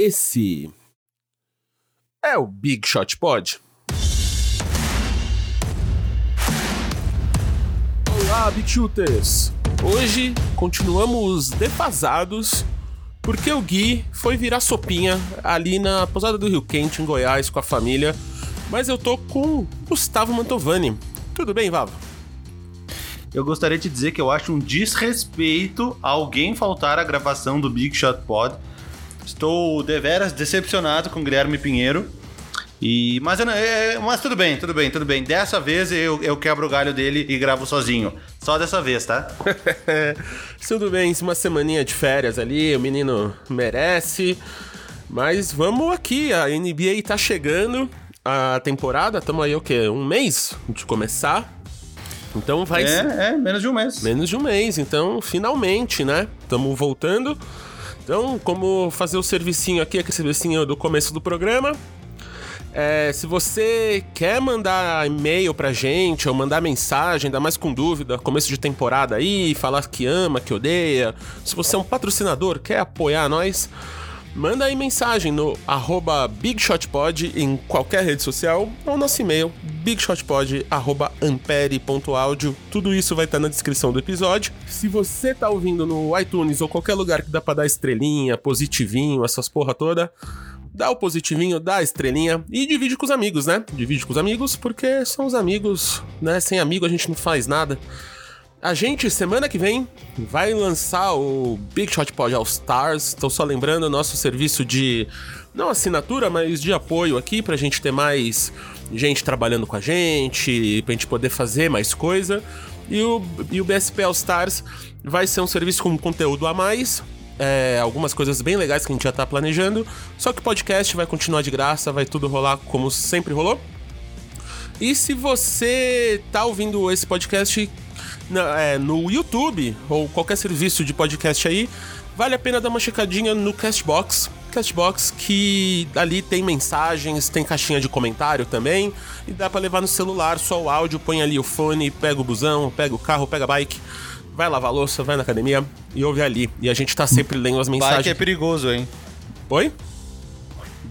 Esse é o Big Shot Pod. Olá, Big Shooters! Hoje continuamos defasados porque o Gui foi virar sopinha ali na Posada do Rio Quente, em Goiás, com a família. Mas eu tô com Gustavo Mantovani. Tudo bem, Vavo? Eu gostaria de dizer que eu acho um desrespeito alguém faltar à gravação do Big Shot Pod. Estou deveras decepcionado com Guilherme Pinheiro. E, mas, não- é, mas tudo bem, tudo bem, tudo bem. Dessa vez eu, eu quebro o galho dele e gravo sozinho. Só dessa vez, tá? Tudo bem, uma semaninha de férias ali, o menino merece. Mas vamos aqui, a NBA tá chegando, a temporada, estamos aí o quê? Um mês de começar. Então vai É, é, menos de um mês. menos de um mês, então finalmente, né? Estamos voltando. Então, como fazer o servicinho aqui, aquele servicinho do começo do programa. É, se você quer mandar e-mail pra gente ou mandar mensagem, ainda mais com dúvida, começo de temporada aí, falar que ama, que odeia. Se você é um patrocinador, quer apoiar nós, manda aí mensagem no arroba BigShotPod em qualquer rede social ou nosso e-mail bigshotpod arroba ampere.audio. Tudo isso vai estar na descrição do episódio. Se você tá ouvindo no iTunes ou qualquer lugar que dá pra dar estrelinha, positivinho, essas porra toda, dá o positivinho, dá a estrelinha e divide com os amigos, né? Divide com os amigos porque são os amigos, né? Sem amigo a gente não faz nada. A gente, semana que vem, vai lançar o Big Shot Pod All Stars. Estou só lembrando nosso serviço de, não assinatura, mas de apoio aqui, pra gente ter mais gente trabalhando com a gente, pra gente poder fazer mais coisa. E o, e o BSP All Stars vai ser um serviço com conteúdo a mais, é, algumas coisas bem legais que a gente já tá planejando. Só que o podcast vai continuar de graça, vai tudo rolar como sempre rolou. E se você tá ouvindo esse podcast na- é, no YouTube ou qualquer serviço de podcast aí, vale a pena dar uma checadinha no Castbox. Castbox que ali tem mensagens, tem caixinha de comentário também e dá pra levar no celular, só o áudio, põe ali o fone, pega o busão, pega o carro, pega a bike, vai lavar a louça, vai na academia e ouve ali. E a gente tá sempre lendo as Bike mensagens. é perigoso, hein? Oi?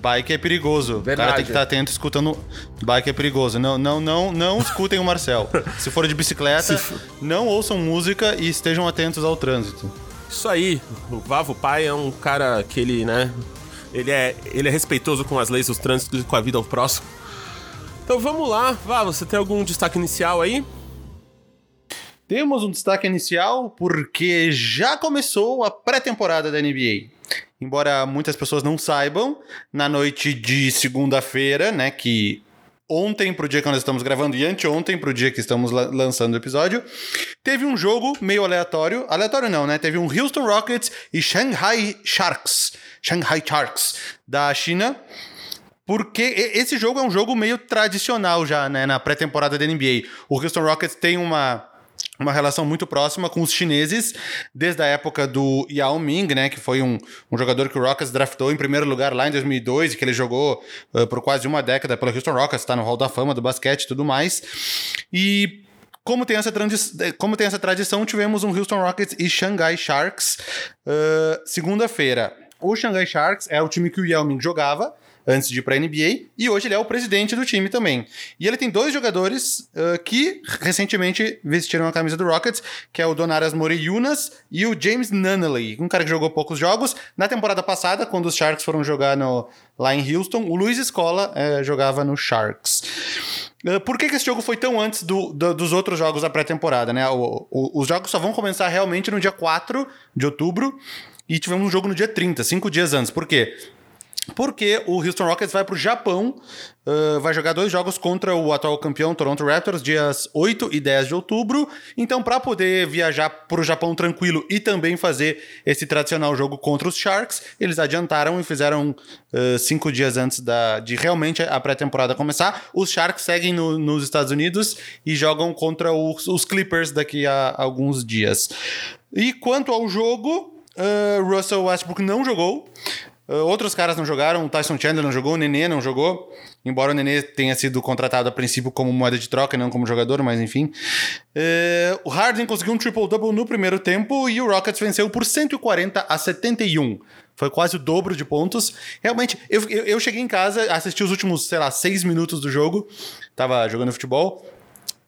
Bike é perigoso. O Verdade. cara tem que estar atento escutando. Bike é perigoso. Não, não, não, não escutem o Marcel. Se for de bicicleta, for- não ouçam música e estejam atentos ao trânsito. Isso aí, o Vavo Pai é um cara que ele, né? Ele é, ele é respeitoso com as leis dos trânsitos e com a vida ao próximo. Então vamos lá, Vavo, você tem algum destaque inicial aí? Temos um destaque inicial porque já começou a pré-temporada da NBA. Embora muitas pessoas não saibam, na noite de segunda-feira, né, que ontem pro dia que nós estamos gravando e anteontem pro dia que estamos la- lançando o episódio, teve um jogo meio aleatório, aleatório não, né? Teve um Houston Rockets e Shanghai Sharks, Shanghai Sharks da China. Porque esse jogo é um jogo meio tradicional já, né, na pré-temporada da NBA. O Houston Rockets tem uma uma relação muito próxima com os chineses, desde a época do Yao Ming, né, que foi um, um jogador que o Rockets draftou em primeiro lugar lá em 2002 e que ele jogou uh, por quase uma década pelo Houston Rockets, está no Hall da Fama do basquete e tudo mais. E como tem, essa tradi- como tem essa tradição, tivemos um Houston Rockets e Shanghai Sharks uh, segunda-feira. O Shanghai Sharks é o time que o Yao Ming jogava, antes de ir para a NBA, e hoje ele é o presidente do time também. E ele tem dois jogadores uh, que recentemente vestiram a camisa do Rockets, que é o Donaras Moreyunas e o James Nunnally, um cara que jogou poucos jogos. Na temporada passada, quando os Sharks foram jogar no, lá em Houston, o Luiz Escola eh, jogava no Sharks. Uh, Por que, que esse jogo foi tão antes do- do- dos outros jogos da pré-temporada, né? O- o- os jogos só vão começar realmente no dia 4 de outubro e tivemos um jogo no dia 30, cinco dias antes. Por quê? Porque o Houston Rockets vai para o Japão, uh, vai jogar dois jogos contra o atual campeão Toronto Raptors, dias 8 e 10 de outubro. Então, para poder viajar para o Japão tranquilo e também fazer esse tradicional jogo contra os Sharks, eles adiantaram e fizeram uh, cinco dias antes da, de realmente a pré-temporada começar. Os Sharks seguem no- nos Estados Unidos e jogam contra os, os Clippers daqui a alguns dias. E quanto ao jogo, uh, Russell Westbrook não jogou. Uh, outros caras não jogaram, o Tyson Chandler não jogou, o Nenê não jogou. Embora o Nenê tenha sido contratado a princípio como moeda de troca e não como jogador, mas enfim. Uh, o Harden conseguiu um triple-double no primeiro tempo e o Rockets venceu por 140 a 71. Foi quase o dobro de pontos. Realmente, eu, eu, eu cheguei em casa, assisti os últimos, sei lá, seis minutos do jogo. Tava jogando futebol.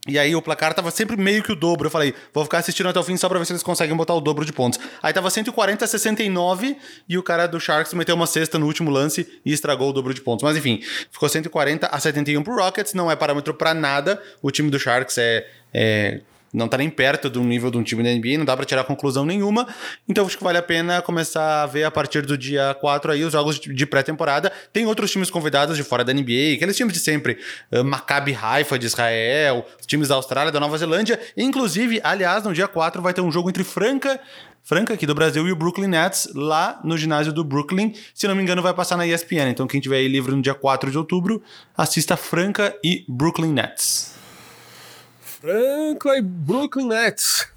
E aí o placar tava sempre meio que o dobro. Eu falei, vou ficar assistindo até o fim só pra ver se eles conseguem botar o dobro de pontos. Aí tava 140 a 69 e o cara do Sharks meteu uma cesta no último lance e estragou o dobro de pontos. Mas enfim, ficou 140 a 71 pro Rockets, não é parâmetro para nada. O time do Sharks é, é não tá nem perto do nível de um time da NBA, não dá para tirar conclusão nenhuma. Então acho que vale a pena começar a ver a partir do dia 4 aí os jogos de pré-temporada. Tem outros times convidados de fora da NBA, aqueles times de sempre, uh, Maccabi Haifa de Israel, os times da Austrália, da Nova Zelândia. Inclusive, aliás, no dia 4 vai ter um jogo entre Franca Franca aqui do Brasil e o Brooklyn Nets lá no ginásio do Brooklyn. Se não me engano, vai passar na ESPN. Então, quem tiver aí livre no dia 4 de outubro, assista Franca e Brooklyn Nets. Franca e Brooklyn Nets.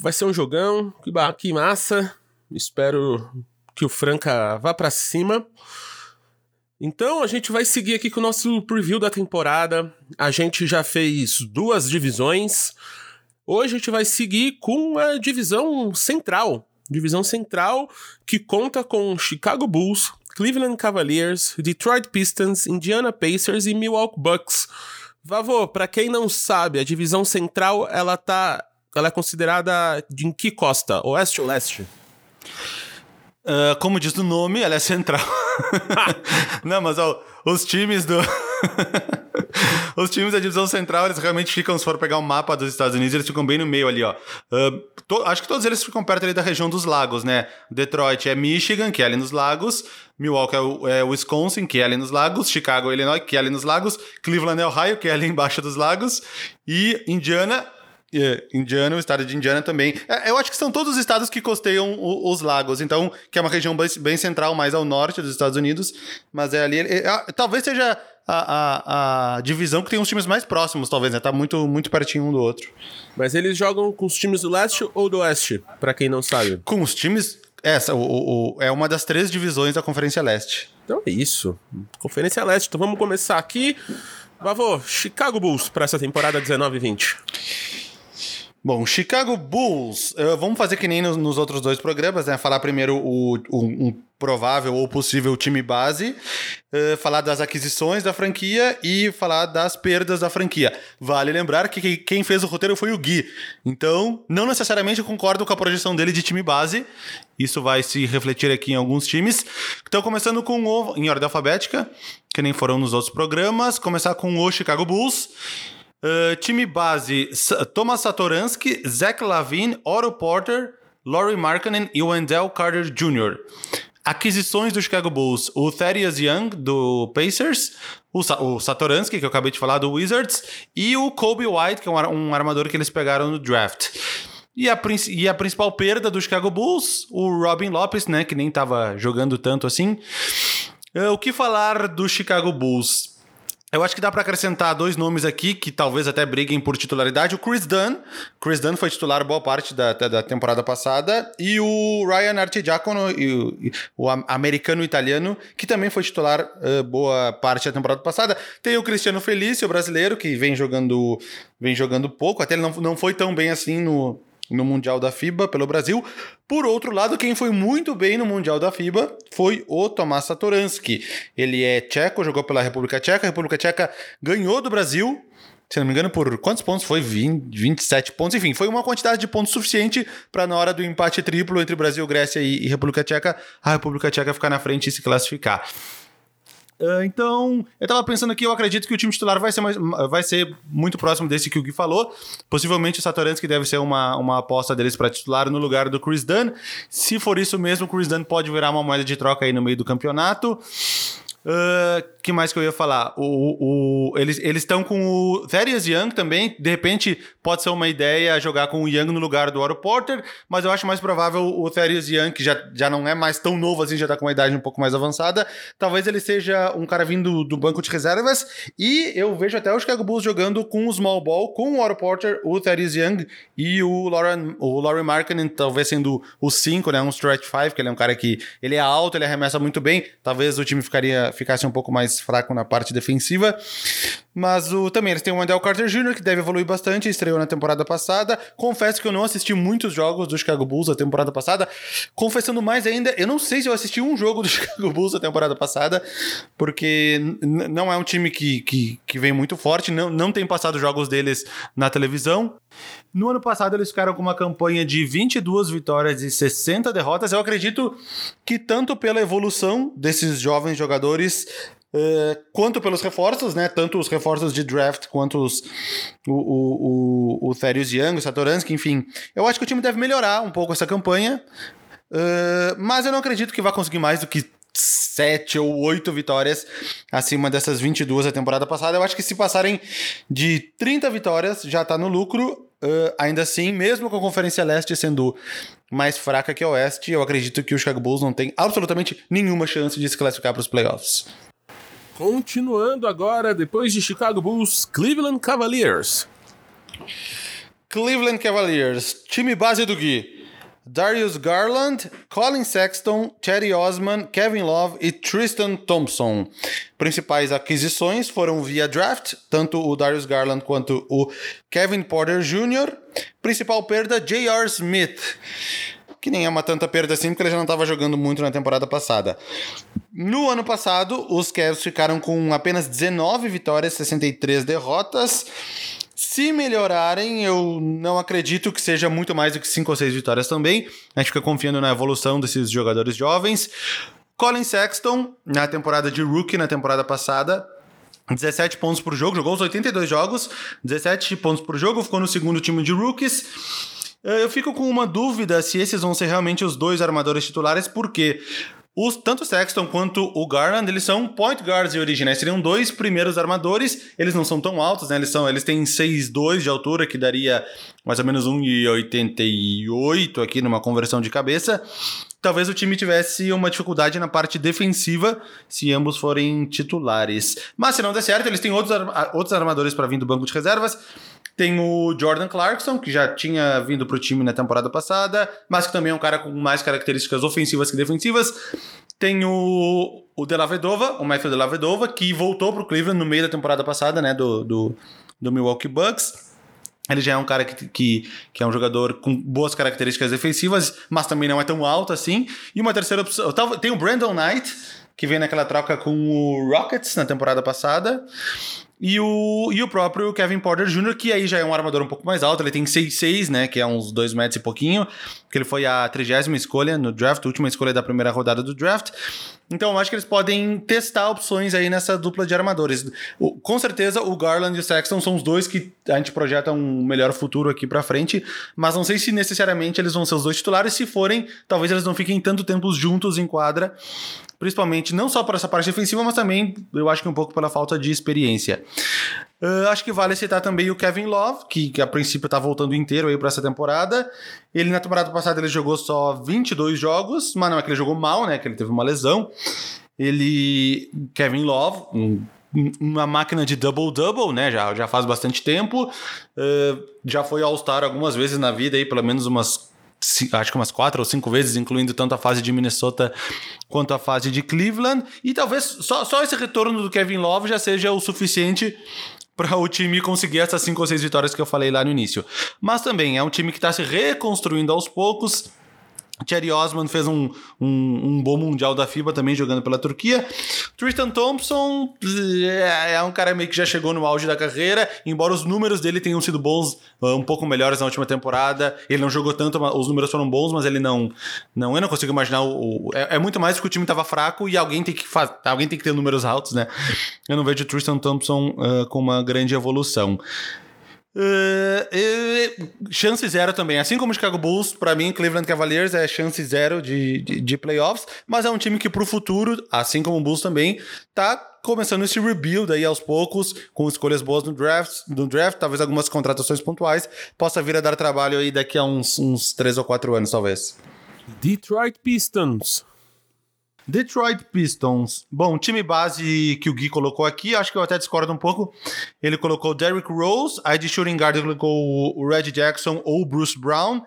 Vai ser um jogão, que, que massa. Espero que o Franca vá para cima. Então a gente vai seguir aqui com o nosso preview da temporada. A gente já fez duas divisões. Hoje a gente vai seguir com a divisão central. Divisão central que conta com Chicago Bulls, Cleveland Cavaliers, Detroit Pistons, Indiana Pacers e Milwaukee Bucks. Vavô, para quem não sabe, a divisão central, ela tá. Ela é considerada de em que costa? Oeste ou leste? Uh, como diz o nome, ela é central. não, mas ó, os times do. Os times da divisão central, eles realmente ficam, se for pegar o um mapa dos Estados Unidos, eles ficam bem no meio ali, ó. Uh, to, acho que todos eles ficam perto ali da região dos lagos, né? Detroit é Michigan, que é ali nos lagos. Milwaukee é, é Wisconsin, que é ali nos lagos. Chicago é Illinois, que é ali nos lagos. Cleveland é Ohio, que é ali embaixo dos lagos. E Indiana Indiana, o estado de Indiana também. É, eu acho que são todos os estados que costeiam os lagos, então, que é uma região bem, central, mais ao norte dos Estados Unidos, mas é ali. É, é, talvez seja a, a, a, divisão que tem os times mais próximos, talvez, né? Tá muito, muito pertinho um do outro. Mas eles jogam com os times do leste ou do oeste, para quem não sabe? Com os times. Essa o, o, é uma das três divisões da Conferência Leste. Então é isso. Conferência Leste. Então vamos começar aqui. Vavô, Chicago Bulls para essa temporada 19-20. Bom, Chicago Bulls, uh, vamos fazer que nem nos, nos, outros dois programas, né? Falar primeiro o, o um provável ou possível time base, uh, falar das aquisições da franquia e falar das perdas da franquia. Vale lembrar que quem fez o roteiro foi o Gui, então não necessariamente concordo com a projeção dele de time base, isso vai se refletir aqui em alguns times. Então, começando com o, em ordem alfabética, que nem foram nos outros programas, começar com o Chicago Bulls. Uh, time base: Thomas Satoransky, Zach Lavine, Otto Porter, Laurie Markkanen e Wendell Carter Jr. Aquisições do Chicago Bulls: o Thaddeus Young, do Pacers, o, Sa o Satoransky, que eu acabei de falar, do Wizards, e o Kobe White, que é um, um armador que eles pegaram no draft. E a, e a principal perda do Chicago Bulls, o Robin Lopes, né, que nem estava jogando tanto assim. Uh, o que falar do Chicago Bulls? Eu acho que dá para acrescentar dois nomes aqui que talvez até briguem por titularidade. O Chris Dunn. Chris Dunn foi titular boa parte da, da temporada passada. E o Ryan Artigiacono, o, o americano-italiano, que também foi titular uh, boa parte da temporada passada. Tem o Cristiano Felício, brasileiro, que vem jogando, vem jogando pouco. Até ele não, não foi tão bem assim no, no Mundial da FIBA pelo Brasil. Por outro lado, quem foi muito bem no Mundial da FIBA foi o Tomás Satoransky. Ele é tcheco, jogou pela República Tcheca. A República Tcheca ganhou do Brasil. Se não me engano, por quantos pontos foi? 20, 27 pontos. Enfim, foi uma quantidade de pontos suficiente para, na hora do empate triplo entre Brasil, Grécia e, e República Tcheca, a República Tcheca ficar na frente e se classificar. Uh, então, eu tava pensando aqui, eu acredito que o time titular vai ser, mais, vai ser muito próximo desse que o Gui falou. Possivelmente o Satoransky deve ser uma, uma aposta deles para titular no lugar do Chris Dunn. Se for isso mesmo, o Chris Dunn pode virar uma moeda de troca aí no meio do campeonato. Uh, que mais que eu ia falar? O, o, eles estão com o Thaddeus Young também. De repente, pode ser uma ideia jogar com o Young no lugar do Oro Porter, mas eu acho mais provável o Thaddeus Young, que já, já não é mais tão novo assim, já tá com uma idade um pouco mais avançada. Talvez ele seja um cara vindo do banco de reservas. E eu vejo até o Chicago Bulls jogando com o Small Ball, com o Oro Porter, o Thaddeus Young e o Lauren, o Markkinen, talvez sendo o 5, né? Um stretch 5, que ele é um cara que ele é alto, ele arremessa muito bem. Talvez o time ficaria ficasse um pouco mais fraco na parte defensiva. Mas o, também eles têm o Wendell Carter Jr., que deve evoluir bastante, estreou na temporada passada. Confesso que eu não assisti muitos jogos do Chicago Bulls na temporada passada. Confessando mais ainda, eu não sei se eu assisti um jogo do Chicago Bulls na temporada passada, porque não é um time que, que, que vem muito forte, não, não tem passado jogos deles na televisão. No ano passado, eles ficaram com uma campanha de 22 vitórias e 60 derrotas. Eu acredito que, tanto pela evolução desses jovens jogadores, Uh, quanto pelos reforços, né? Tanto os reforços de draft quanto os, o, o, o, o Therius Young, o Satoransky, enfim. Eu acho que o time deve melhorar um pouco essa campanha. Uh, mas eu não acredito que vá conseguir mais do que sete ou oito vitórias acima dessas 22 da temporada passada. Eu acho que se passarem de 30 vitórias, já tá no lucro. Uh, ainda assim, mesmo com a Conferência Leste sendo mais fraca que a Oeste, eu acredito que o Chicago Bulls não tem absolutamente nenhuma chance de se classificar para os playoffs. Continuando agora, depois de Chicago Bulls, Cleveland Cavaliers. Cleveland Cavaliers, time base do Gui. Darius Garland, Colin Sexton, Teddy Osman, Kevin Love e Tristan Thompson. Principais aquisições foram via draft, tanto o Darius Garland quanto o Kevin Porter Jr. Principal perda, J.R. Smith que nem é uma tanta perda assim, porque ele já não estava jogando muito na temporada passada. No ano passado, os Cavs ficaram com apenas 19 vitórias, 63 derrotas. Se melhorarem, eu não acredito que seja muito mais do que 5 ou 6 vitórias também. A gente fica confiando na evolução desses jogadores jovens. Colin Sexton, na temporada de rookie, na temporada passada, 17 pontos por jogo, jogou os 82 jogos, 17 pontos por jogo, ficou no segundo time de rookies. Eh, eu fico com uma dúvida se esses vão ser realmente os dois armadores titulares, porque os, tanto o Sexton quanto o Garland, eles são point guards de origem, né? Seriam dois primeiros armadores, eles não são tão altos, né? Eles, são, eles têm 6'2 de altura, que daria mais ou menos 1,88 aqui numa conversão de cabeça. Talvez o time tivesse uma dificuldade na parte defensiva se ambos forem titulares. Mas se não der certo, eles têm outros, outros armadores para vir do banco de reservas. Tem o Jordan Clarkson, que já tinha vindo para o time na temporada passada, mas que também é um cara com mais características ofensivas que defensivas. Tem o, o De La Vedova, o Matthew De La Vedova, que voltou para o Cleveland no meio da temporada passada, né, do, do, do Milwaukee Bucks. Ele já é um cara que, que, que, é um jogador com boas características defensivas, mas também não é tão alto assim. E uma terceira opção. Tem o Brandon Knight, que vem naquela troca com o Rockets na temporada passada. E o, e o próprio Kevin Porter Jr., que aí já é um armador um pouco mais alto, ele tem 6'6, né? Que é uns 2 metros e pouquinho. Que ele foi a trigésima escolha no draft, última escolha da primeira rodada do draft. Então eu acho que eles podem testar opções aí nessa dupla de armadores. O, com certeza o Garland e o Sexton são os dois que a gente projeta um melhor futuro aqui pra frente, mas não sei se necessariamente eles vão ser os dois titulares. Se forem, talvez eles não fiquem tanto tempo juntos em quadra principalmente não só por essa parte defensiva, mas também eu acho que um pouco pela falta de experiência. Uh, acho que vale citar também o Kevin Love, que, que a princípio está voltando inteiro aí para essa temporada. Ele na temporada passada ele jogou só 22 jogos, mas não é que ele jogou mal, né? Que ele teve uma lesão. Ele, Kevin Love, um uma máquina de double-double, né? Já, já faz bastante tempo. Uh, já foi All-Star algumas vezes na vida, aí, pelo menos umas acho que umas quatro ou cinco vezes, incluindo tanto a fase de Minnesota quanto a fase de Cleveland. E talvez só, só esse retorno do Kevin Love já seja o suficiente para o time conseguir essas cinco ou seis vitórias que eu falei lá no início. Mas também é um time que está se reconstruindo aos poucos Thierry Osman fez um, um, um, bom mundial da FIBA também jogando pela Turquia. Tristan Thompson é, é um cara meio que já chegou no auge da carreira, embora os números dele tenham sido bons, ah, um pouco melhores na última temporada. Ele não jogou tanto, os números foram bons, mas ele não. não eu não consigo imaginar. O, é, é, muito mais porque o time estava fraco e alguém tem que alguém tem que ter números altos, né? Eu não vejo o Tristan Thompson uh, com uma grande evolução. Uh, chance zero também. Assim como o Chicago Bulls, para mim, Cleveland Cavaliers é chance zero de, de, de, playoffs, mas é um time que pro futuro, assim como o Bulls também, tá começando esse rebuild aí aos poucos, com escolhas boas no draft, no draft talvez algumas contratações pontuais, possa vir a dar trabalho aí daqui a uns, uns três ou quatro anos, talvez. Detroit Pistons. Detroit Pistons. Bom, time base que o Gui colocou aqui, acho que eu até discordo um pouco. Ele colocou Derrick Rose, aí de shooting guard ele colocou o Red Jackson ou o Bruce Brown.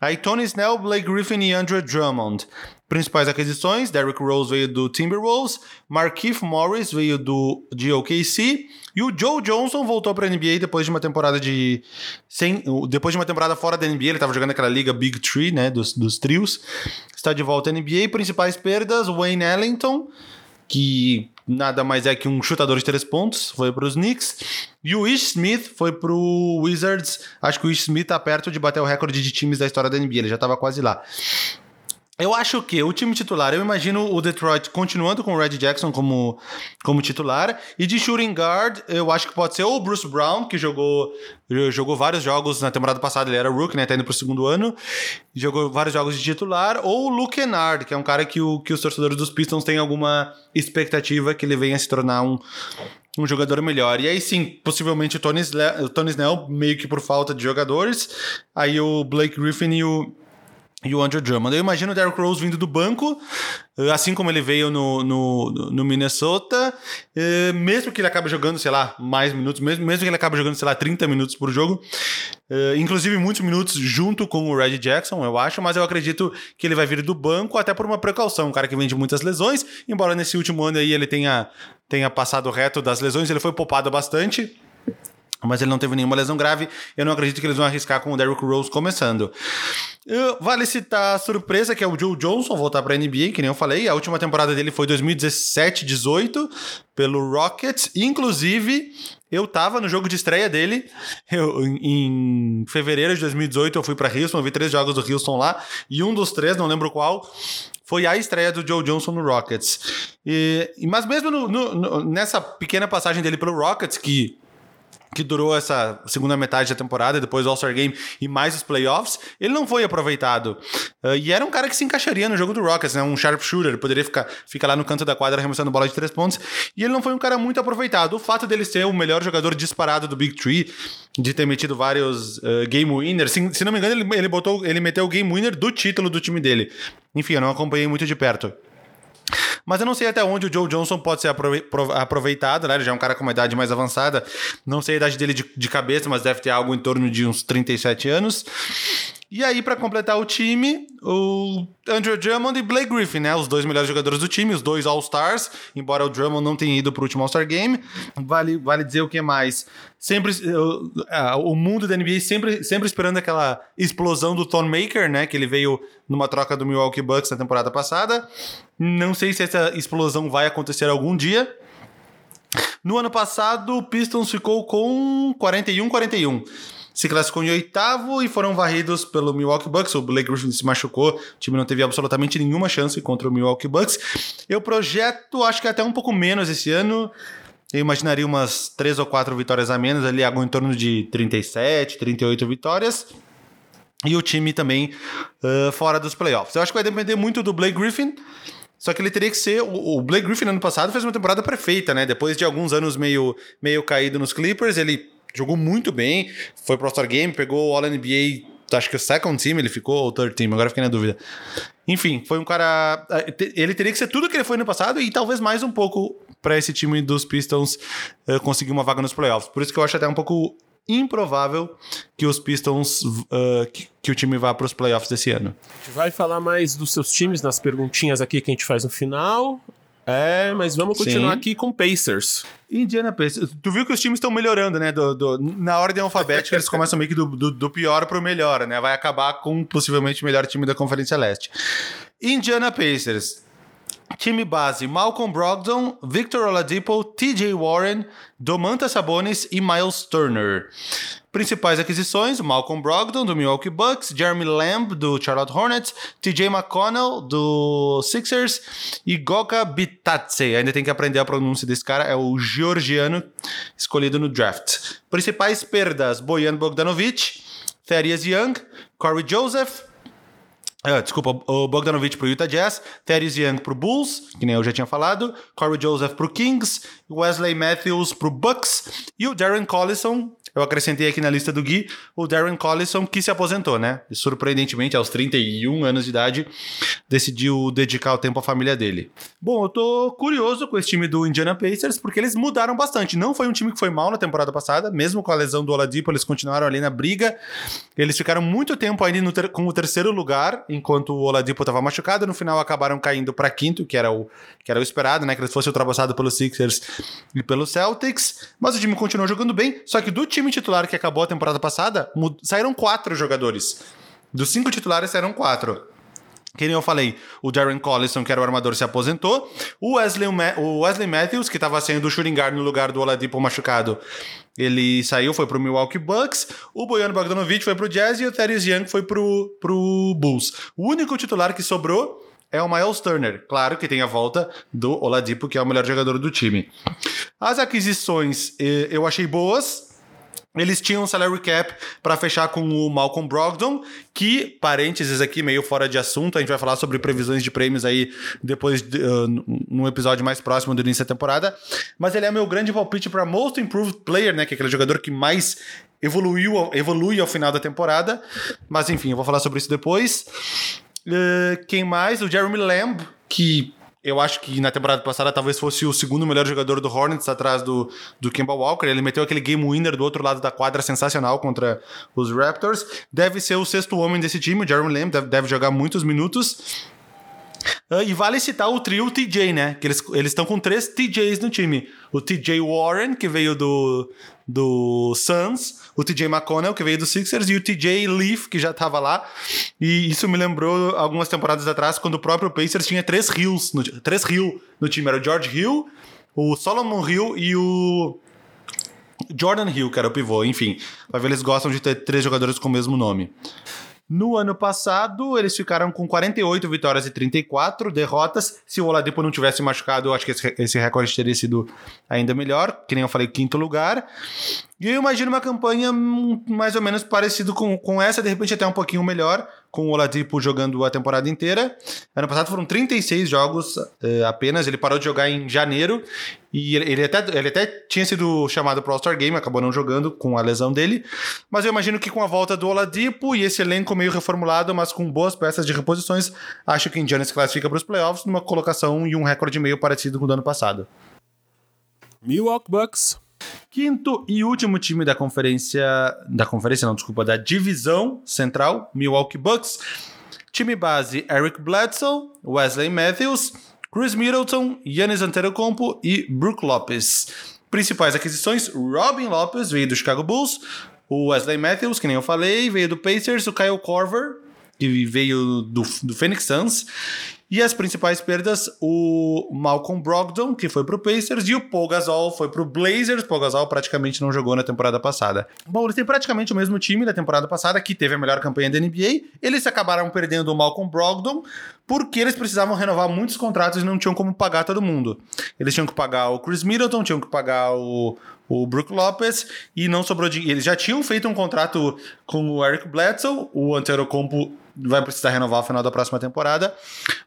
Aí Tony Snell, Blake Griffin e Andrew Drummond. Principais aquisições, Derrick Rose veio do Timberwolves, Markieff Morris veio do de OKC e o Joe Johnson voltou para a NBA depois de uma temporada de sem, depois de uma temporada fora da NBA, ele estava jogando aquela liga Big Tree, né, dos, dos trios. Está de volta à NBA, principais perdas, Wayne Ellington, que nada mais é que um chutador de três pontos, foi para os Knicks. E o Ish Smith foi para o Wizards. Acho que o Ish Smith está perto de bater o recorde de times da história da NBA, ele já estava quase lá. Eu acho que o time titular, eu imagino o Detroit continuando com o Red Jackson como, como titular. E de shooting guard, eu acho que pode ser ou o Bruce Brown, que jogou, jogou vários jogos na temporada passada, ele era rookie, né? Tá indo pro segundo ano. Jogou vários jogos de titular. Ou o Luke Kennard, que é um cara que, o, que os torcedores dos Pistons têm alguma expectativa que ele venha se tornar um, um jogador melhor. E aí sim, possivelmente o Tony, o Tony Snell, meio que por falta de jogadores. Aí o Blake Griffin e o e o Andrew Drummond. Eu imagino o Derrick Rose vindo do banco, eh, assim como ele veio no, no, no Minnesota, eh, mesmo que ele acabe jogando, sei lá, mais minutos, mesmo, mesmo que ele acabe jogando, sei lá, 30 minutos por jogo, eh, inclusive muitos minutos junto com o Red Jackson, eu acho, mas eu acredito que ele vai vir do banco até por uma precaução, um cara que vem de muitas lesões, embora nesse último ano aí ele tenha, tenha passado reto das lesões, ele foi poupado bastante, mas ele não teve nenhuma lesão grave. Eu não acredito que eles vão arriscar com o Derrick Rose começando. Vale citar a surpresa que é o Joe Johnson voltar para a NBA, que nem eu falei. A última temporada dele foi 2017-18 pelo Rockets. Inclusive, eu tava no jogo de estreia dele. Eu, em fevereiro de 2018 eu fui para Houston, eu vi três jogos do Houston lá. E um dos três, não lembro qual, foi a estreia do Joe Johnson no Rockets. E, mas mesmo no, no, nessa pequena passagem dele pelo Rockets, que que durou essa segunda metade da temporada, depois o All-Star Game e mais os playoffs, ele não foi aproveitado. Uh, e era um cara que se encaixaria no jogo do Rockets, né? Um sharpshooter, poderia ficar, ficar lá no canto da quadra arremessando bola de três pontos. E ele não foi um cara muito aproveitado. O fato dele ser o melhor jogador disparado do Big Tree, de ter metido vários uh, game winners, se, se, não me engano, ele, ele, botou, ele meteu o game winner do título do time dele. Enfim, eu não acompanhei muito de perto. Mas eu não sei até onde o Joe Johnson pode ser aproveitado, né? Ele já é um cara com uma idade mais avançada. Não sei a idade dele de, de cabeça, mas deve ter algo em torno de uns 37 anos. E aí, para completar o time, o Andrew Drummond e Blake Griffin, né? Os dois melhores jogadores do time, os dois All-Stars, embora o Drummond não tenha ido para o último All-Star Game. Vale, vale dizer o que mais? Sempre uh, o mundo da NBA sempre, sempre esperando aquela explosão do Tom Maker, né? Que ele veio numa troca do Milwaukee Bucks na temporada passada. Não sei se essa explosão vai acontecer algum dia. No ano passado, o Pistons ficou com 41-41 se classificou em oitavo e foram varridos pelo Milwaukee Bucks. O Blake Griffin se machucou, o time não teve absolutamente nenhuma chance contra o Milwaukee Bucks. Eu projeto, acho que até um pouco menos esse ano. Eu imaginaria umas três ou quatro vitórias a menos, ali algo em torno de 37, 38 vitórias. E o time também uh, fora dos playoffs. Eu acho que vai depender muito do Blake Griffin. Só que ele teria que ser. O Blake Griffin ano passado fez uma temporada perfeita, né? Depois de alguns anos meio, meio caído nos Clippers, ele jogou muito bem, foi pro All-Star Game, pegou o All-NBA, acho que o second team ele ficou, ou o third team, agora fiquei na dúvida. Enfim, foi um cara. Eh, ele teria que ser tudo que ele foi no passado e talvez mais um pouco para esse time dos Pistons uh, conseguir uma vaga nos playoffs. Por isso que eu acho até um pouco improvável que os Pistons, uh, que, que, o time vá para os playoffs desse ano. A gente vai falar mais dos seus times nas perguntinhas aqui que a gente faz no final. É, mas vamos continuar Sim. aqui com Pacers. Indiana Pacers. Tu viu que os times estão melhorando, né? Do, do, na ordem alfabética, eles começam meio que do, do, do pior pro melhor, né? Vai acabar com possivelmente o melhor time da Conferência Leste. Indiana Pacers. Time base: Malcolm Brogdon, Victor Oladipo, TJ Warren, Domantas Sabonis e Miles Turner. Principais aquisições: Malcolm Brogdon, do Milwaukee Bucks, Jeremy Lamb, do Charlotte Hornets, TJ McConnell, do Sixers e Goga Bitadze. Ainda tem que aprender a pronúncia desse cara, é o georgiano escolhido no draft. Principais perdas: Bojan Bogdanovic, Thaddeus Young, Corey Joseph, Uh, desculpa, o Bogdanovich pro Utah Jazz, Terry Young pro Bulls, que nem eu já tinha falado, Corey Joseph pro Kings, Wesley Matthews pro Bucks e o Darren Collison eu acrescentei aqui na lista do Gui o Darren Collison, que se aposentou, né? E, surpreendentemente, aos 31 anos de idade, decidiu dedicar o tempo à família dele. Bom, eu tô curioso com esse time do Indiana Pacers, porque eles mudaram bastante. Não foi um time que foi mal na temporada passada, mesmo com a lesão do Oladipo, eles continuaram ali na briga. Eles ficaram muito tempo ainda ter com o terceiro lugar, enquanto o Oladipo estava machucado. No final acabaram caindo para quinto, que era, o, que era o esperado, né? Que eles fossem ultrapassados pelos Sixers e pelos Celtics. Mas o time continuou jogando bem, só que do time titular que acabou a temporada passada, saíram quatro jogadores. Dos cinco titulares saíram quatro. Que nem eu falei, o Darren Collison, que era o armador, se aposentou. O Wesley, o Wesley Matthews, que estava sendo o shooting guard no lugar do Oladipo machucado, ele saiu, foi pro Milwaukee Bucks. O Bojan Bogdanovic foi pro Jazz e o Thaddeus Young foi pro, pro Bulls. O único titular que sobrou é o Miles Turner. Claro que tem a volta do Oladipo, que é o melhor jogador do time. As aquisições eh, eu achei boas, eles tinham um salary cap para fechar com o Malcolm Brogdon, que, parênteses aqui, meio fora de assunto, a gente vai falar sobre previsões de prêmios aí depois, uh, num episódio mais próximo do início da temporada. Mas ele é meu grande palpite para Most Improved Player, né? Que é aquele jogador que mais evoluiu, evolui ao final da temporada. Mas enfim, eu vou falar sobre isso depois. Uh, quem mais? O Jeremy Lamb, que eu acho que na temporada passada talvez fosse o segundo melhor jogador do Hornets atrás do, do Kemba Walker. Ele meteu aquele game winner do outro lado da quadra sensacional contra os Raptors. Deve ser o sexto homem desse time. O Jeremy Lamb deve, deve jogar muitos minutos. Uh, e vale citar o trio TJ, né? Que eles estão com três TJs no time. O TJ Warren, que veio do, do Suns, o TJ McConnell, que veio do Sixers, e o TJ Leaf, que já estava lá. E isso me lembrou algumas temporadas atrás, quando o próprio Pacers tinha três Hills, no, três Hill no time. Era o George Hill, o Solomon Hill e o Jordan Hill, que era o pivô. Enfim, vai ver, eles gostam de ter três jogadores com o mesmo nome. No ano passado, eles ficaram com 48 vitórias e 34 derrotas. Se o Oladipo não tivesse machucado, eu acho que esse, recorde teria sido ainda melhor. Que nem eu falei, quinto lugar. E eu imagino uma campanha mais ou menos parecida com, com essa, de repente até um pouquinho melhor, com o Oladipo jogando a temporada inteira. Ano passado foram 36 jogos uh, apenas, ele parou de jogar em janeiro e ele, ele até, ele até tinha sido chamado para o All-Star Game, acabou não jogando com a lesão dele. Mas eu imagino que com a volta do Oladipo e esse elenco meio reformulado, mas com boas peças de reposições, acho que Indiana se classifica para os playoffs numa colocação e um recorde meio parecido com o do ano passado. Milwaukee Bucks Quinto e último time da conferência. Da conferência, não, desculpa, da divisão central, Milwaukee Bucks. Time base: Eric Bledsoe, Wesley Matthews, Chris Middleton, Yannis Antetokounmpo e Brook Lopes. Principais aquisições: Robin Lopes veio do Chicago Bulls, o Wesley Matthews, que nem eu falei, veio do Pacers, o Kyle Korver, que veio do, do Phoenix Suns, e as principais perdas, o Malcolm Brogdon, que foi pro Pacers, e o Paul Gasol foi pro Blazers. Paul Gasol praticamente não jogou na temporada passada. Bom, eles têm praticamente o mesmo time da temporada passada, que teve a melhor campanha da NBA. Eles acabaram perdendo o Malcolm Brogdon, porque eles precisavam renovar muitos contratos e não tinham como pagar todo mundo. Eles tinham que pagar o Chris Middleton, tinham que pagar o, o Brook Lopez e não sobrou dinheiro. Eles já tinham feito um contrato com o Eric Bledsoe, o Antetokounmpo vai precisar renovar ao final da próxima temporada.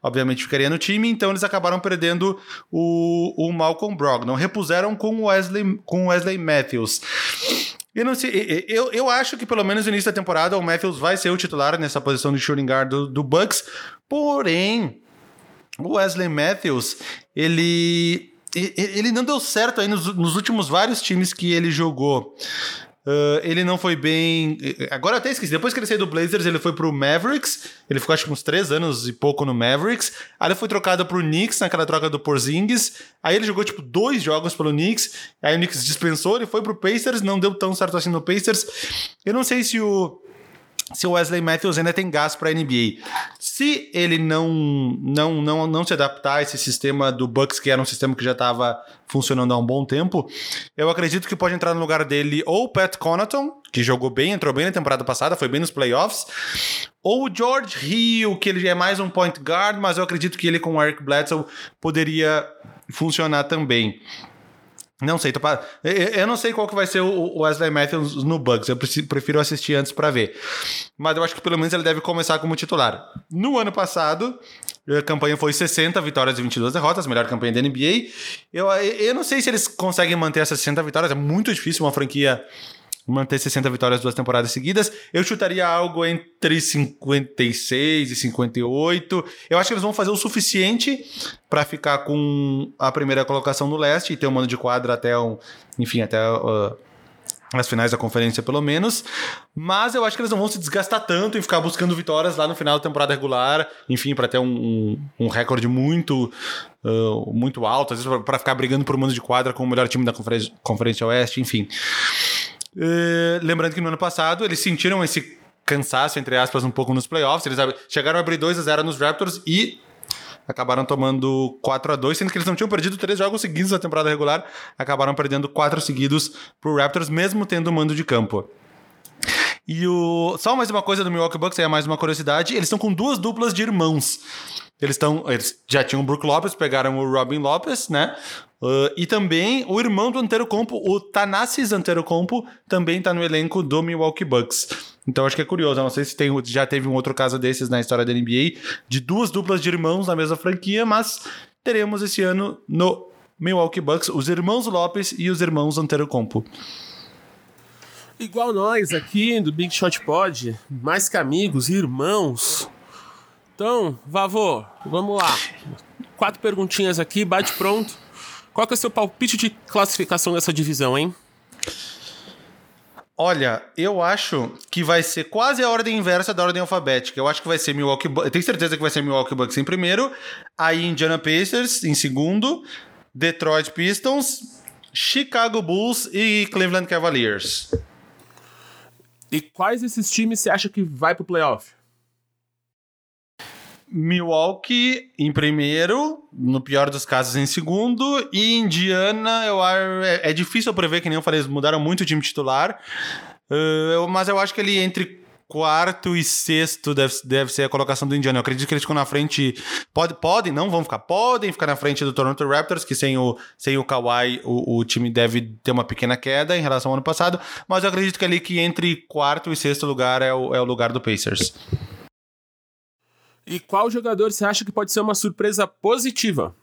Obviamente ficaria no time, então eles acabaram perdendo o, o Malcolm Brogdon. Repuseram com o Wesley, com Wesley Matthews. Eu não sei, eu, eu acho que pelo menos no início da temporada o Matthews vai ser o titular nessa posição de shooting guard do, do Bucks, porém o Wesley Matthews, ele ele não deu certo aí nos, nos últimos vários times que ele jogou. Uh, ele não foi bem. Agora eu até esqueci. Depois que ele saiu do Blazers, ele foi pro Mavericks. Ele ficou acho que uns três anos e pouco no Mavericks. Aí ele foi trocado pro Knicks naquela troca do Porzingis. Aí ele jogou tipo dois jogos pelo Knicks. Aí o Knicks dispensou, ele foi pro Pacers. Não deu tão certo assim no Pacers. Eu não sei se o se o Wesley Matthews ainda tem gás para a NBA. Se ele não, não, não, não se adaptar a esse sistema do Bucks, que era um sistema que já estava funcionando há um bom tempo, eu acredito que pode entrar no lugar dele ou o Pat Connaughton, que jogou bem, entrou bem na temporada passada, foi bem nos playoffs, ou o George Hill, que ele é mais um point guard, mas eu acredito que ele com o Eric Bledsoe poderia funcionar também. Não sei, pra... eu não sei qual que vai ser o Wesley Matthews no Bucks. Eu prefiro assistir antes para ver. Mas eu acho que pelo menos ele deve começar como titular. No ano passado, a campanha foi 60 vitórias e 22 derrotas, melhor campanha da NBA. Eu, eu não sei se eles conseguem manter essas 60 vitórias. É muito difícil uma franquia manter 60 vitórias duas temporadas seguidas. Eu chutaria algo entre 56 e 58. Eu acho que eles vão fazer o suficiente para ficar com a primeira colocação no leste e ter um mano de quadra até um, enfim, até uh, as finais da conferência, pelo menos. Mas eu acho que eles não vão se desgastar tanto em ficar buscando vitórias lá no final da temporada regular, enfim, para ter um, um, um, recorde muito, uh, muito alto, às vezes para ficar brigando por mano de quadra com o melhor time da Conferência, conferência Oeste, enfim. Uh, lembrando que no ano passado eles sentiram esse cansaço, entre aspas, um pouco nos playoffs. Eles chegaram a abrir 2 a 0 nos Raptors e acabaram tomando 4 a 2 sendo que eles não tinham perdido três jogos seguidos na temporada regular, acabaram perdendo quatro seguidos pro Raptors, mesmo tendo mando de campo. E o. Só mais uma coisa do Milwaukee Bucks, é mais uma curiosidade: eles estão com duas duplas de irmãos. Eles estão. Eles já tinham o Brook Lopes, pegaram o Robin Lopes, né? Uh, e também o irmão do Antetokounmpo, o Thanasis Antetokounmpo, também está no elenco do Milwaukee Bucks. Então acho que é curioso. Eu não sei se tem, já teve um outro caso desses na história da NBA, de duas duplas de irmãos na mesma franquia, mas teremos esse ano no Milwaukee Bucks os irmãos Lopes e os irmãos Antetokounmpo. Igual nós aqui do Big Shot Pod, mais que amigos, irmãos. Então, Vavô, vamos lá. Quatro perguntinhas aqui, bate pronto. Qual que é o seu palpite de classificação dessa divisão, hein? Olha, eu acho que vai ser quase a ordem inversa da ordem alfabética. Eu acho que vai ser Milwaukee Bucks. Tenho certeza que vai ser Milwaukee Bucks em primeiro, aí Indiana Pacers em segundo, Detroit Pistons, Chicago Bulls e Cleveland Cavaliers. E quais esses times você acha que vai pro playoff? Milwaukee em primeiro, no pior dos casos em segundo, e Indiana, eu é, é difícil prever, que nem eu falei, eles mudaram muito o time titular, uh, mas eu acho que ele entre quarto e sexto deve, deve ser a colocação do Indiana. Eu acredito que eles ficam na frente. Pode, podem, não vão ficar, podem ficar na frente do Toronto Raptors, que sem o, sem o Kawhi o, o time deve ter uma pequena queda em relação ao ano passado. Mas eu acredito que ali que entre quarto e sexto lugar é o, é o lugar do Pacers. E qual jogador você acha que pode ser uma surpresa positiva?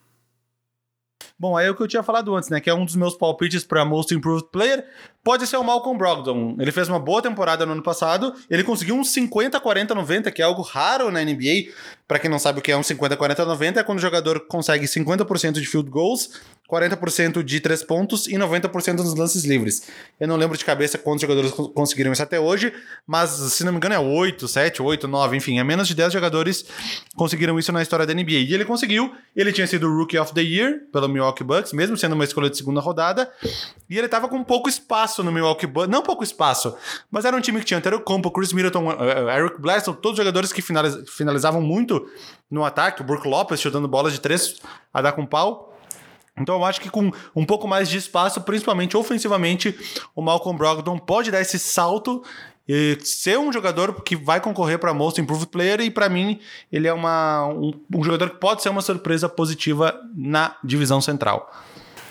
Bom, aí é o que eu tinha falado antes, né? Que é um dos meus palpites para Most Improved Player. Pode ser o Malcolm Brogdon. Ele fez uma boa temporada no ano passado. Ele conseguiu um 50, 40, 90, que é algo raro na NBA. Para quem não sabe o que é um 50, 40, 90, é quando o jogador consegue 50% de field goals 40% de 3 pontos e 90% nos lances livres. Eu não lembro de cabeça quantos jogadores conseguiram isso até hoje, mas se não me engano é 8, 7, 8, 9, enfim, é menos de 10 jogadores conseguiram isso na história da NBA. E ele conseguiu, ele tinha sido Rookie of the Year pelo Milwaukee Bucks, mesmo sendo uma escolha de segunda rodada, e ele tava com pouco espaço no Milwaukee Bucks, não pouco espaço, mas era um time que tinha Antero Compo, Chris Middleton, uh, Eric Bledsoe, todos jogadores que finalizavam muito no ataque, o Brook Lopez chutando bolas de três a dar com pau. Então eu acho que com um pouco mais de espaço, principalmente ofensivamente, o Malcolm Brogdon pode dar esse salto e ser um jogador que vai concorrer para Most Improved Player e para mim ele é uma, um, um, jogador que pode ser uma surpresa positiva na divisão central.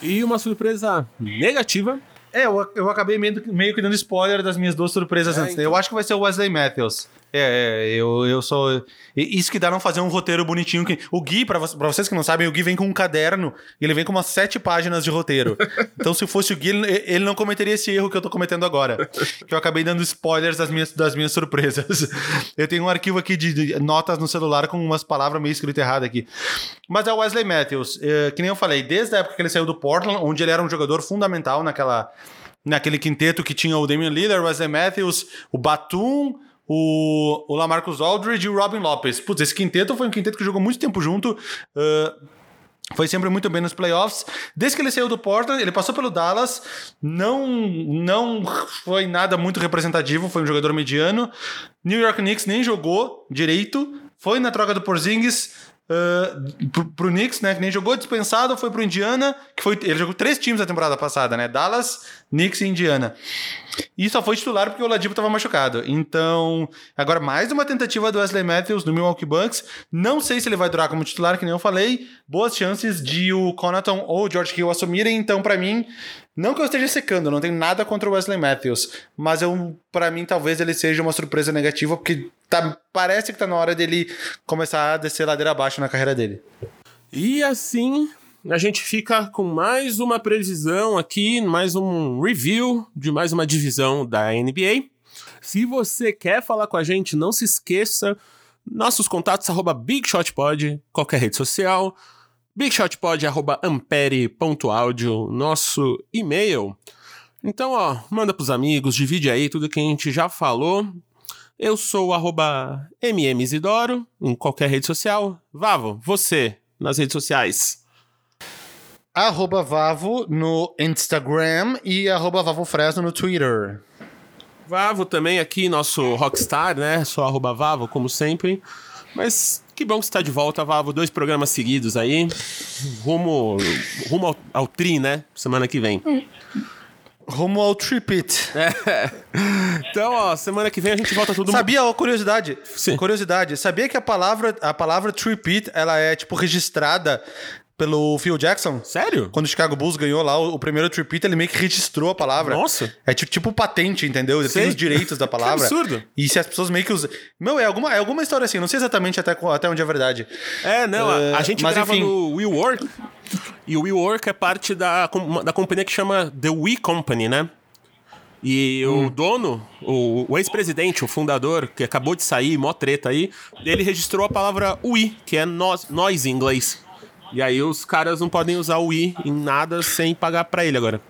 E uma surpresa negativa? É, eu, eu acabei meio, meio que dando spoiler das minhas duas surpresas é, antes. Então. Eu acho que vai ser o Wesley Matthews. É, é, eu, eu sou. Isso que dá não fazer um roteiro bonitinho. Que... O Gui, pra vocês que não sabem, o Gui vem com um caderno e ele vem com umas sete páginas de roteiro. então, se fosse o Gui, ele, não cometeria esse erro que eu tô cometendo agora. Que eu acabei dando spoilers das minhas, das minhas surpresas. eu tenho um arquivo aqui de, de notas no celular com umas palavras meio escritas erradas aqui. Mas é o Wesley Matthews. É, que nem eu falei, desde a época que ele saiu do Portland, onde ele era um jogador fundamental naquela naquele quinteto que tinha o Damian Lillard, Wesley Matthews, o Batum, o, o Lamarcus Aldridge e o Robin Lopez. Putz, esse quinteto foi um quinteto que jogou muito tempo junto. Uh, foi sempre muito bem nos playoffs. Desde que ele saiu do Portland, ele passou pelo Dallas. Não, não foi nada muito representativo, foi um jogador mediano. New York Knicks nem jogou direito. Foi na troca do Porzingis uh, pro, pro Knicks, né? Que nem jogou dispensado, foi pro Indiana, que foi. Ele jogou três times na temporada passada, né? Dallas, Knicks e Indiana. E só foi titular porque o Ladipo estava machucado. Então, agora mais uma tentativa do Wesley Matthews no Milwaukee Bucks. Não sei se ele vai durar como titular, que nem eu falei. Boas chances de o Conaton ou o George Hill assumirem. Então, para mim, não que eu esteja secando, não tenho nada contra o Wesley Matthews, mas eu, para mim, talvez ele seja uma surpresa negativa, porque tá, parece que tá na hora dele começar a descer ladeira abaixo na carreira dele. E assim, a gente fica com mais uma previsão aqui, mais um review de mais uma divisão da NBA. Se você quer falar com a gente, não se esqueça, nossos contatos, arroba BigShotPod, qualquer rede social, bigshotpod, arroba ampere.audio, nosso e-mail. Então, ó, manda pros amigos, divide aí tudo que a gente já falou. Eu sou o arroba mmzidoro, em qualquer rede social. Vavo, você, nas redes sociais. Arroba Vavo no Instagram e arroba Vavo Fresno no Twitter. Vavo também aqui, nosso rockstar, né? Sou arroba Vavo, como sempre. Mas que bom que você está de volta, Vavo. Dois programas seguidos aí. Rumo, rumo ao, ao tri, né? Semana que vem. Rumo ao Tripit. É. Então, ó, semana que vem a gente volta tudo Sabia, ó, curiosidade. Sim. Curiosidade. Sabia que a palavra, a palavra Tripit, ela é, tipo, registrada pelo Phil Jackson? Sério? Quando o Chicago Bulls ganhou lá o, o primeiro Tripit, ele meio que registrou a palavra. Nossa. É tipo, tipo patente, entendeu? Ele Sei. tem os direitos da palavra. Que absurdo. E se as pessoas meio que usam... Meu, é alguma, é alguma história assim. Não sei exatamente até, até onde é verdade. É, não, a, a É, gente mas grava enfim. no WeWork. E o WeWork é parte da, da companhia que chama The We Company, né? E Hum. o dono, o, o ex-presidente, o fundador, que acabou de sair, mó treta aí, ele registrou a palavra we, que é nós, nós em inglês. E aí os caras não podem usar o we em nada sem pagar pra ele agora.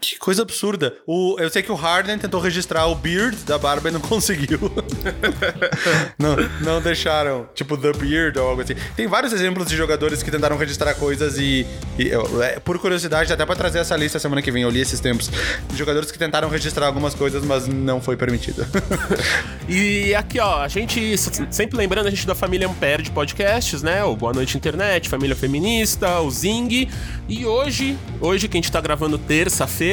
Que coisa absurda. O, eu sei que o Harden tentou registrar o Beard da barba e não conseguiu. não, não deixaram. Tipo, The Beard ou algo assim. Tem vários exemplos de jogadores que tentaram registrar coisas e. e, eu- é, por curiosidade, até pra trazer essa lista semana que vem, eu li esses tempos. Jogadores que tentaram registrar algumas coisas, mas não foi permitido. E aqui, ó, a gente, sempre lembrando a gente da família Ampere de podcasts, né? O Boa Noite Internet, Família Feminista, o Zing. E hoje, hoje que a gente tá gravando terça-feira,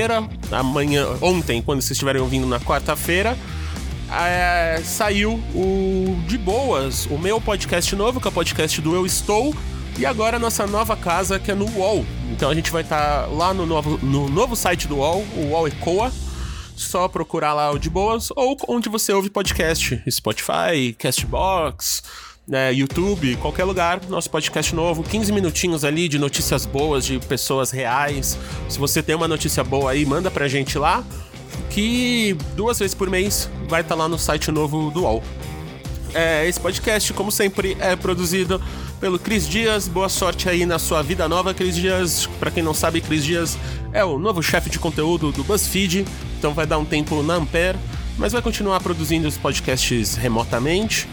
amanhã, ontem, quando vocês estiverem ouvindo na quarta-feira, é, saiu o De Boas, o meu podcast novo, que é o podcast do Eu Estou. E agora a nossa nova casa, que é no UOL. Então a gente vai estar lá no novo, no novo site do UOL, o UOL Ecoa só procurar lá o de boas ou onde você ouve podcast, Spotify, Castbox, né, YouTube, qualquer lugar, nosso podcast novo, 15 minutinhos ali de notícias boas de pessoas reais. Se você tem uma notícia boa aí, manda pra gente lá, que duas vezes por mês vai estar lá no site novo do UOL. É, esse podcast, como sempre, é produzido pelo Cris Dias. Boa sorte aí na sua vida nova, Cris Dias. Pra quem não sabe, Cris Dias é o novo chefe de conteúdo do BuzzFeed, então vai dar um tempo na Ampere, mas vai continuar produzindo os podcasts remotamente.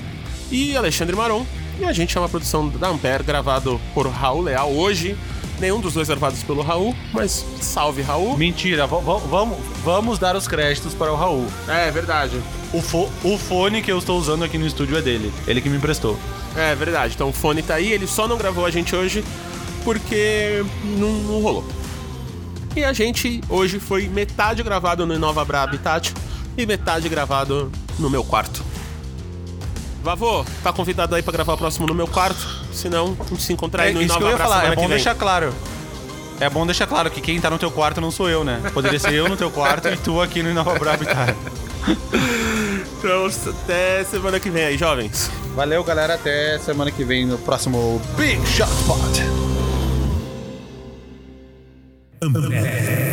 E Alexandre Maron. E a gente é uma produção da Ampere, gravado por Raul Leal hoje. Nenhum dos dois gravados pelo Raul, mas salve Raul. Mentira, va- va- vamos, vamos dar os créditos para o Raul. É verdade. O, fo- o fone que eu estou usando aqui no estúdio é dele. Ele que me emprestou. É verdade. Então o fone tá aí, ele só não gravou a gente hoje porque não, não rolou. E a gente hoje foi metade gravado no Nova Bra Habitat e metade gravado no meu quarto. Vavô, tá convidado aí pra gravar o próximo no meu quarto? Se não, a gente se encontra aí É no isso que eu ia falar, é bom deixar claro. É bom deixar claro que quem tá no teu quarto não sou eu, né? Poderia ser eu no teu quarto e tu aqui no Nova Brava Habitat. Então, até semana que vem aí, jovens. Valeu, galera. Até semana que vem no próximo Big Shot Pod. Amper.